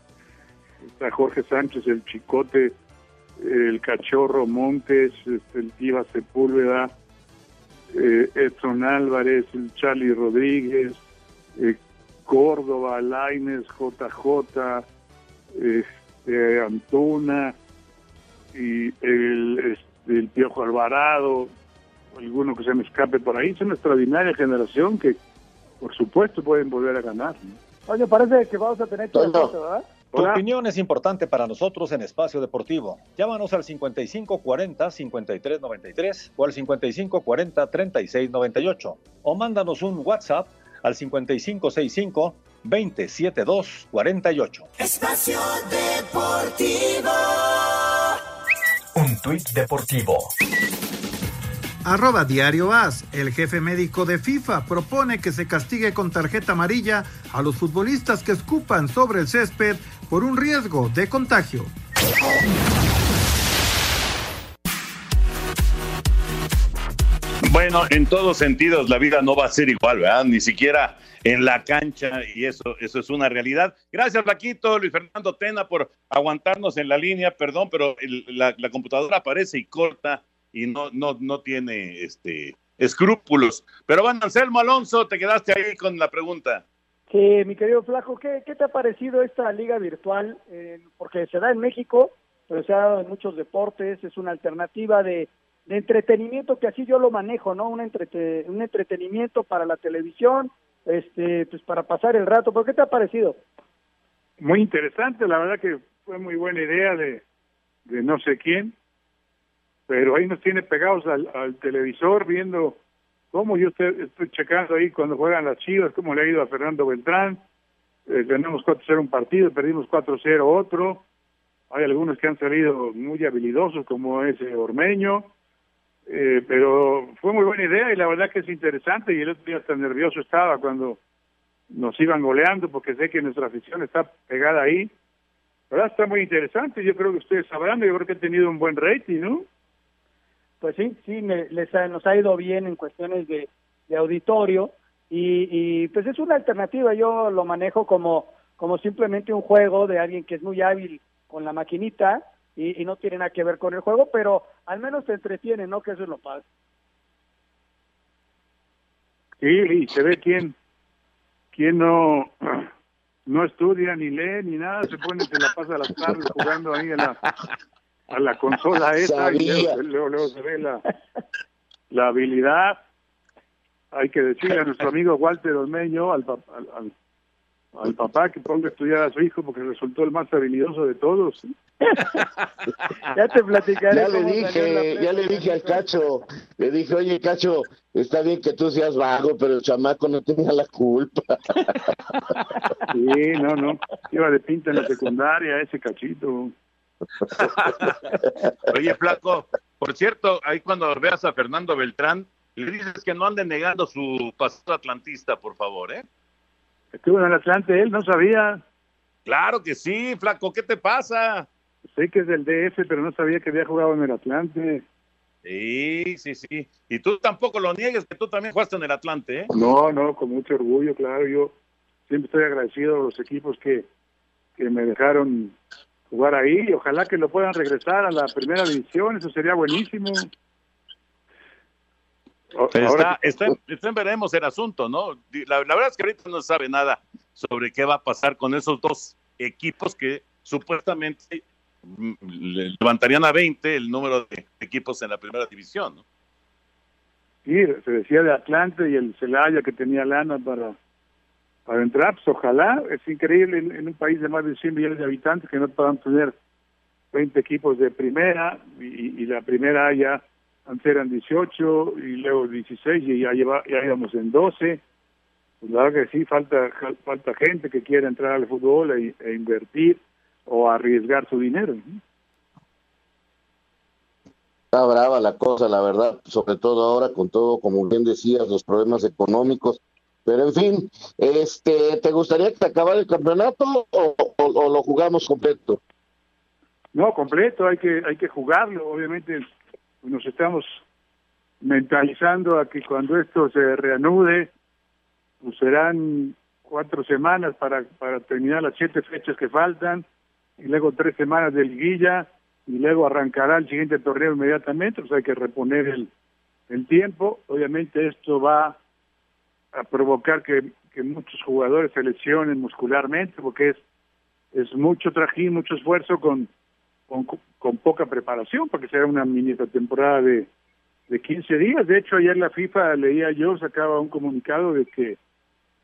está Jorge Sánchez, el Chicote, el Cachorro Montes, este, el Tiva Sepúlveda, eh, Edson Álvarez, el Charlie Rodríguez, eh, Córdoba, Laines, JJ, este, Antuna y el, este, el Piojo Alvarado, alguno que se me escape por ahí. Es una extraordinaria generación que, por supuesto, pueden volver a ganar. Oye, parece que vamos a tener que ¿verdad? Tu opinión es importante para nosotros en Espacio Deportivo. Llámanos al 5540-5393 o al 5540-3698 o mándanos un WhatsApp al 5565-27248. Espacio Deportivo. Un tuit deportivo. Arroba Diario As, el jefe médico de FIFA propone que se castigue con tarjeta amarilla a los futbolistas que escupan sobre el césped por un riesgo de contagio. Bueno, en todos sentidos la vida no va a ser igual, ¿verdad? Ni siquiera en la cancha y eso, eso es una realidad. Gracias, Paquito, Luis Fernando Tena, por aguantarnos en la línea. Perdón, pero la, la computadora aparece y corta y no, no, no tiene este escrúpulos. Pero bueno, Anselmo Alonso, te quedaste ahí con la pregunta. Sí, mi querido Flaco, ¿qué, qué te ha parecido esta liga virtual? Eh, porque se da en México, pero se ha dado en muchos deportes, es una alternativa de, de entretenimiento que así yo lo manejo, ¿no? Un, entrete- un entretenimiento para la televisión, este, pues para pasar el rato. ¿Pero qué te ha parecido? Muy interesante, la verdad que fue muy buena idea de, de no sé quién, pero ahí nos tiene pegados al, televisor viendo cómo yo estoy, estoy checando ahí cuando juegan las chivas, cómo le ha ido a Fernando Beltrán. Eh, ganamos 4-0 un partido, perdimos 4-0 otro. Hay algunos que han salido muy habilidosos, como ese Ormeño. Eh, pero fue muy buena idea y la verdad que es interesante. Y el otro día tan nervioso estaba cuando nos iban goleando, porque sé que nuestra afición está pegada ahí. ¿Verdad? Está muy interesante. Yo creo que ustedes sabrán, yo creo que ha tenido un buen rating, ¿no? Pues sí, sí, me- les ha- nos ha ido bien en cuestiones de, auditorio y, y pues es una alternativa, yo lo manejo como, como simplemente un juego de alguien que es muy hábil con la maquinita y, no tiene nada que ver con el juego, pero al menos te entretiene, ¿no? Que eso es lo padre. Sí, y se ve quién, quién no, [clears throat] no estudia ni lee ni nada, se pone, se la pasa las tardes jugando ahí a la, a la consola [laughs] esa y luego, luego- luego se ve la, la habilidad. Hay que decirle a nuestro [laughs] amigo Walter Olmeño, al, al, al- al papá que ponga a estudiar a su hijo porque resultó el más habilidoso de todos. [laughs] Ya te platicaré. Ya le dije, ya le dije al Cacho, le dije, oye Cacho, está bien que tú seas vago, pero el chamaco no tenía la culpa. Sí, no, no. Iba de pinta en la secundaria ese cachito. [laughs] Oye, Flaco, por cierto, ahí cuando veas a Fernando Beltrán, le dices que no ande negando su pasado atlantista, por favor, ¿eh? Estuvo en el Atlante, él no sabía. Claro que sí, Flaco, ¿qué te pasa? Sé que es del DF, pero no sabía que había jugado en el Atlante. Sí, sí, sí. Y tú tampoco lo niegues, que tú también jugaste en el Atlante, ¿eh? No, no, con mucho orgullo, claro. Yo siempre estoy agradecido a los equipos que, que me dejaron jugar ahí. Ojalá que lo puedan regresar a la primera división, eso sería buenísimo. Está, ahora está, está en veremos el asunto, ¿no? La, la verdad es que ahorita no sabe nada sobre qué va a pasar con esos dos equipos que supuestamente mm, le- levantarían a 20 el número de equipos en la primera división, ¿no? Sí, se decía de Atlante y el Celaya que tenía lana para, para entrar, pues ojalá, es increíble en, un país de más de 100 millones de habitantes que no puedan tener 20 equipos de primera y, la primera ya antes eran 18 y luego 16 y ya, lleva, ya íbamos en 12. Pues la verdad que sí, falta, falta gente que quiera entrar al fútbol e, e invertir o arriesgar su dinero. Está brava la cosa, la verdad, sobre todo ahora con todo, como bien decías, los problemas económicos. Pero en fin, este, ¿te gustaría que acabara el campeonato o, o- o lo jugamos completo? No, completo, hay que hay que jugarlo. Obviamente nos estamos mentalizando a que cuando esto se reanude, pues serán cuatro semanas para, para terminar las siete fechas que faltan, y luego tres semanas de liguilla, y luego arrancará el siguiente torneo inmediatamente, pues hay que reponer el, el tiempo. Obviamente esto va a provocar que, que muchos jugadores se lesionen muscularmente, porque es, es mucho trajín, mucho esfuerzo con, con, con poca preparación, porque será una mini temporada de, de 15 días. De hecho, ayer la FIFA, leía yo, sacaba un comunicado de que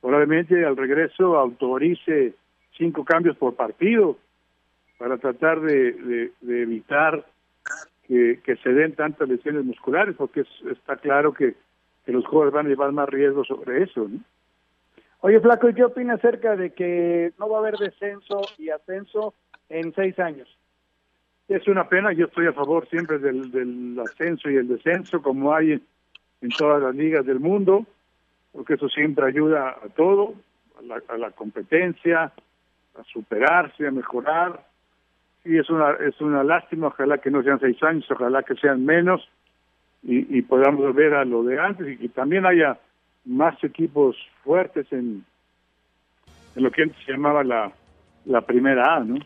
probablemente al regreso autorice cinco cambios por partido para tratar de, de, evitar que, que, se den tantas lesiones musculares, porque está claro que, que, los jugadores van a llevar más riesgo sobre eso. ¿no? Oye, Flaco, ¿y qué opina acerca de que no va a haber descenso y ascenso en seis años? Es una pena, yo estoy a favor siempre del, del ascenso y el descenso, como hay en todas las ligas del mundo, porque eso siempre ayuda a todo, a la, a la competencia, a superarse, a mejorar. Y es una, es una lástima, ojalá que no sean seis años, ojalá que sean menos y, podamos volver a lo de antes y que también haya más equipos fuertes en, en lo que antes se llamaba la, la primera A, ¿no?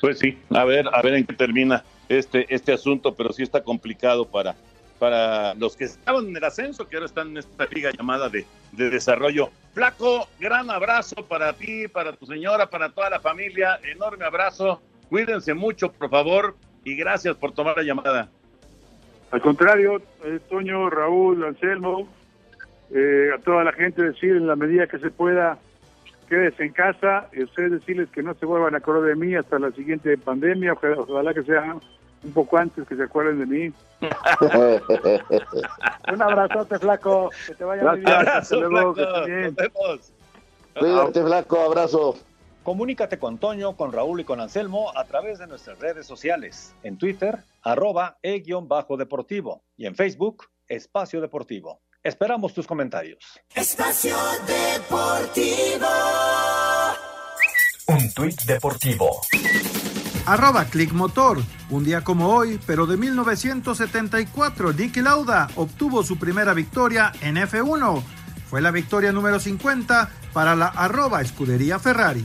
Pues sí, a ver, a ver en qué termina este, este asunto, pero sí está complicado para, para los que estaban en el ascenso, que ahora están en esta liga llamada de, de desarrollo. Flaco, gran abrazo para ti, para tu señora, para toda la familia, enorme abrazo, cuídense mucho, por favor, y gracias por tomar la llamada. Al contrario, eh, Toño, Raúl, Anselmo, eh, a toda la gente decir en la medida que se pueda, quédese en casa y ustedes decirles que no se vuelvan a acordar de mí hasta la siguiente pandemia, ojalá, ojalá que sea un poco antes que se acuerden de mí. [laughs] un abrazote, flaco, que te vaya muy bien. Abrazo, luego, flaco. que estés bien. Nos vemos. Cuídate, flaco, abrazo. Comunícate con Toño, con Raúl y con Anselmo a través de nuestras redes sociales. En Twitter, arroba e-deportivo y en Facebook, Espacio Deportivo. Esperamos tus comentarios. Espacio Deportivo. Un tuit deportivo. Arroba Click Motor. Un día como hoy, pero de 1974, Nicky Lauda obtuvo su primera victoria en F1. Fue la victoria número 50 para la arroba escudería Ferrari.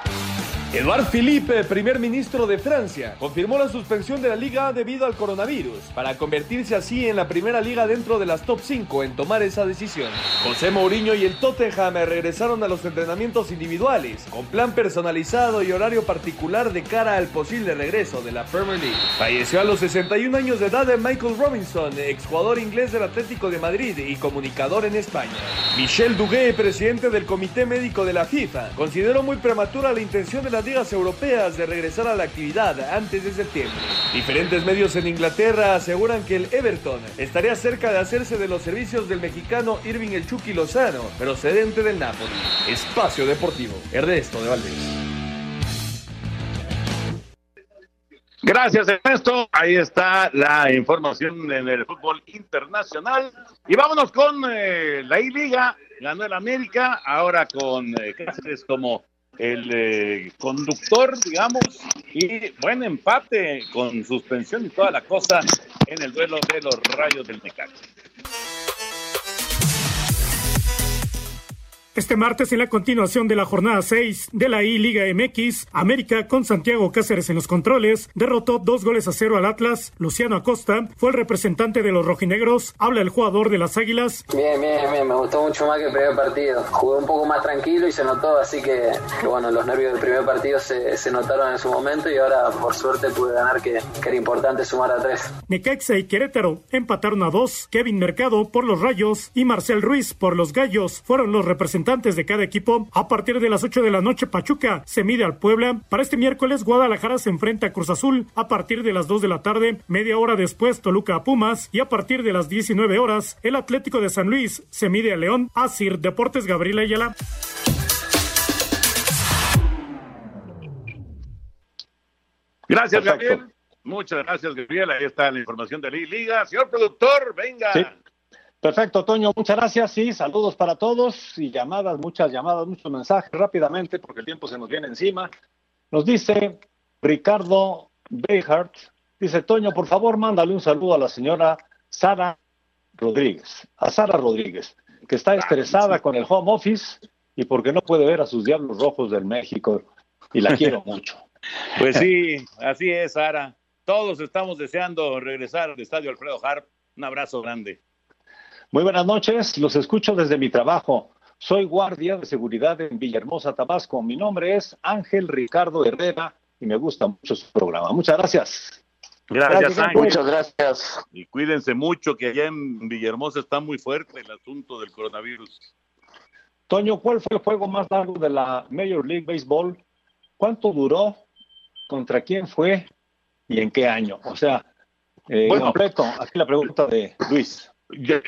Edouard Philippe, primer ministro de Francia, confirmó la suspensión de la liga debido al coronavirus, para convertirse así en la primera liga dentro de las top 5 en tomar esa decisión. José Mourinho y el Tottenham regresaron a los entrenamientos individuales, con plan personalizado y horario particular de cara al posible regreso de la Premier League. Falleció a los 61 años de edad de Michael Robinson, exjugador inglés del Atlético de Madrid y comunicador en España. Michel Duguay, presidente del Comité Médico de la FIFA, consideró muy prematura la intención de la ligas europeas de regresar a la actividad antes de septiembre. Diferentes medios en Inglaterra aseguran que el Everton estaría cerca de hacerse de los servicios del mexicano Irving El Chucky Lozano, procedente del Napoli. Espacio Deportivo. Ernesto de Valdés. Gracias, Ernesto. Ahí está la información en el fútbol internacional. Y vámonos con eh, la I-Liga. Ganó el América, ahora con eh, como el eh, conductor, digamos, y buen empate con suspensión y toda la cosa en el duelo de los rayos del Necaxa. Este martes, en la continuación de la jornada 6 de la I-Liga MX, América, con Santiago Cáceres en los controles, derrotó dos goles a cero al Atlas. Luciano Acosta fue el representante de los rojinegros. Habla el jugador de las Águilas. Bien, bien, bien. Me gustó mucho más que el primer partido. Jugué un poco más tranquilo y se notó, así que, que bueno, los nervios del primer partido se, se, notaron en su momento y ahora, por suerte, pude ganar, que, que era importante sumar a tres. Necaxa y Querétaro empataron a dos. Kevin Mercado por los Rayos y Marcel Ruiz por los Gallos fueron los representantes de cada equipo. A partir de las 8 de la noche, Pachuca se mide al Puebla. Para este miércoles, Guadalajara se enfrenta a Cruz Azul. A partir de las 2 de la tarde, media hora después, Toluca a Pumas. Y a partir de las 19 horas, el Atlético de San Luis se mide a León. Asir Deportes Gabriela Ayala. Gracias, Gabriel. Muchas gracias, Gabriel. Ahí está la información de la Liga. Señor productor, venga. Sí. Perfecto, Toño, muchas gracias. Sí, saludos para todos y llamadas, muchas llamadas, muchos mensajes rápidamente porque el tiempo se nos viene encima. Nos dice Ricardo Behart, dice Toño, por favor, mándale un saludo a la señora Sara Rodríguez, a Sara Rodríguez, que está estresada con el home office y porque no puede ver a sus diablos rojos del México y la quiero [laughs] mucho. Pues sí, así es, Sara. Todos estamos deseando regresar al estadio Alfredo Harp. Un abrazo grande. Muy buenas noches, los escucho desde mi trabajo. Soy guardia de seguridad en Villahermosa, Tabasco. Mi nombre es Ángel Ricardo Herrera y me gusta mucho su programa. Muchas gracias. Gracias, Ángel. Muchas gracias. Y cuídense mucho, que allá en Villahermosa está muy fuerte el asunto del coronavirus. Toño, ¿cuál fue el juego más largo de la Major League Baseball? ¿Cuánto duró? ¿Contra quién fue? ¿Y en qué año? O sea, eh, Bueno. completo. Aquí la pregunta de Luis.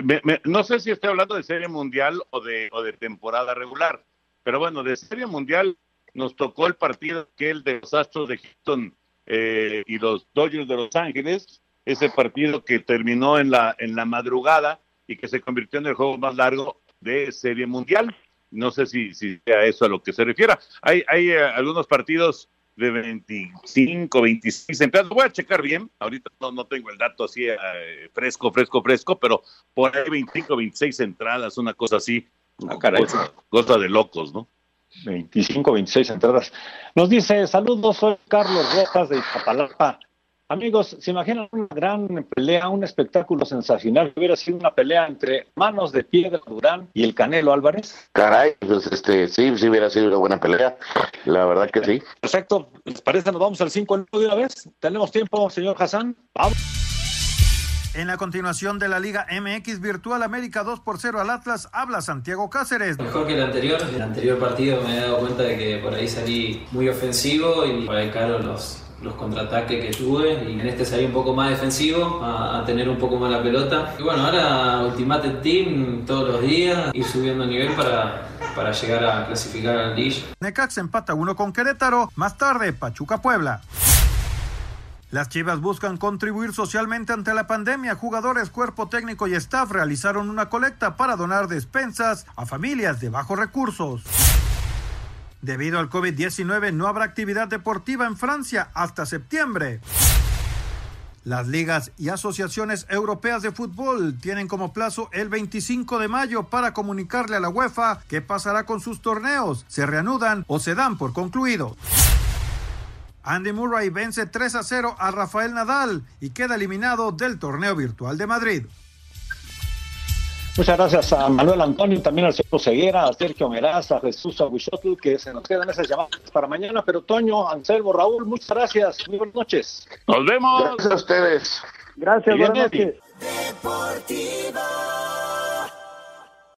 Me- me- no sé si estoy hablando de serie mundial o de, o de temporada regular, pero bueno, de serie mundial nos tocó el partido que el de los Astros de Houston eh, y los Dodgers de Los Ángeles, ese partido que terminó en la, en la madrugada y que se convirtió en el juego más largo de serie mundial. No sé si, si sea eso a lo que se refiera. Hay, hay eh, algunos partidos de 25, 26 entradas. Voy a checar bien. Ahorita no, no tengo el dato así eh, fresco, fresco, fresco, pero por ahí 25, 26 entradas, una cosa así. Ah, caray. Cosa, cosa de locos, ¿no? 25, 26 entradas. Nos dice, saludos, soy Carlos Rojas de Iztapalapa. Amigos, ¿se imaginan una gran pelea, un espectáculo sensacional que hubiera sido una pelea entre Manos de Piedra Durán y el Canelo Álvarez? Caray, pues este, sí, sí hubiera sido una buena pelea. La verdad que sí. Perfecto, ¿les parece? Nos vamos al 5 de una vez. ¿Tenemos tiempo, señor Hassan? Vamos. En la continuación de la Liga MX Virtual América 2 por 0 al Atlas, habla Santiago Cáceres. Mejor que el anterior. El anterior partido me he dado cuenta de que por ahí salí muy ofensivo y por ahí caro los, los contraataques que tuve. Y en este salí un poco más defensivo, a, tener un poco más la pelota. Y bueno, ahora Ultimate Team todos los días, ir subiendo nivel para, para llegar a clasificar al Liga. Necax empata 1 con Querétaro. Más tarde, Pachuca Puebla. Las Chivas buscan contribuir socialmente ante la pandemia. Jugadores, cuerpo técnico y staff realizaron una colecta para donar despensas a familias de bajos recursos. Debido al COVID-19 no habrá actividad deportiva en Francia hasta septiembre. Las ligas y asociaciones europeas de fútbol tienen como plazo el 25 de mayo para comunicarle a la UEFA qué pasará con sus torneos, se reanudan o se dan por concluidos. Andy Murray vence 3 a 0 a Rafael Nadal y queda eliminado del torneo virtual de Madrid. Muchas gracias a Manuel Antonio, también al señor Ceguera, a Sergio Meraz, a Jesús Aguichotl, que se nos quedan esas llamadas para mañana. Pero Toño, Anselmo, Raúl, muchas gracias. Muy buenas noches. Nos vemos. Gracias a ustedes. Gracias, buenas Eddie. noches. Deportivo.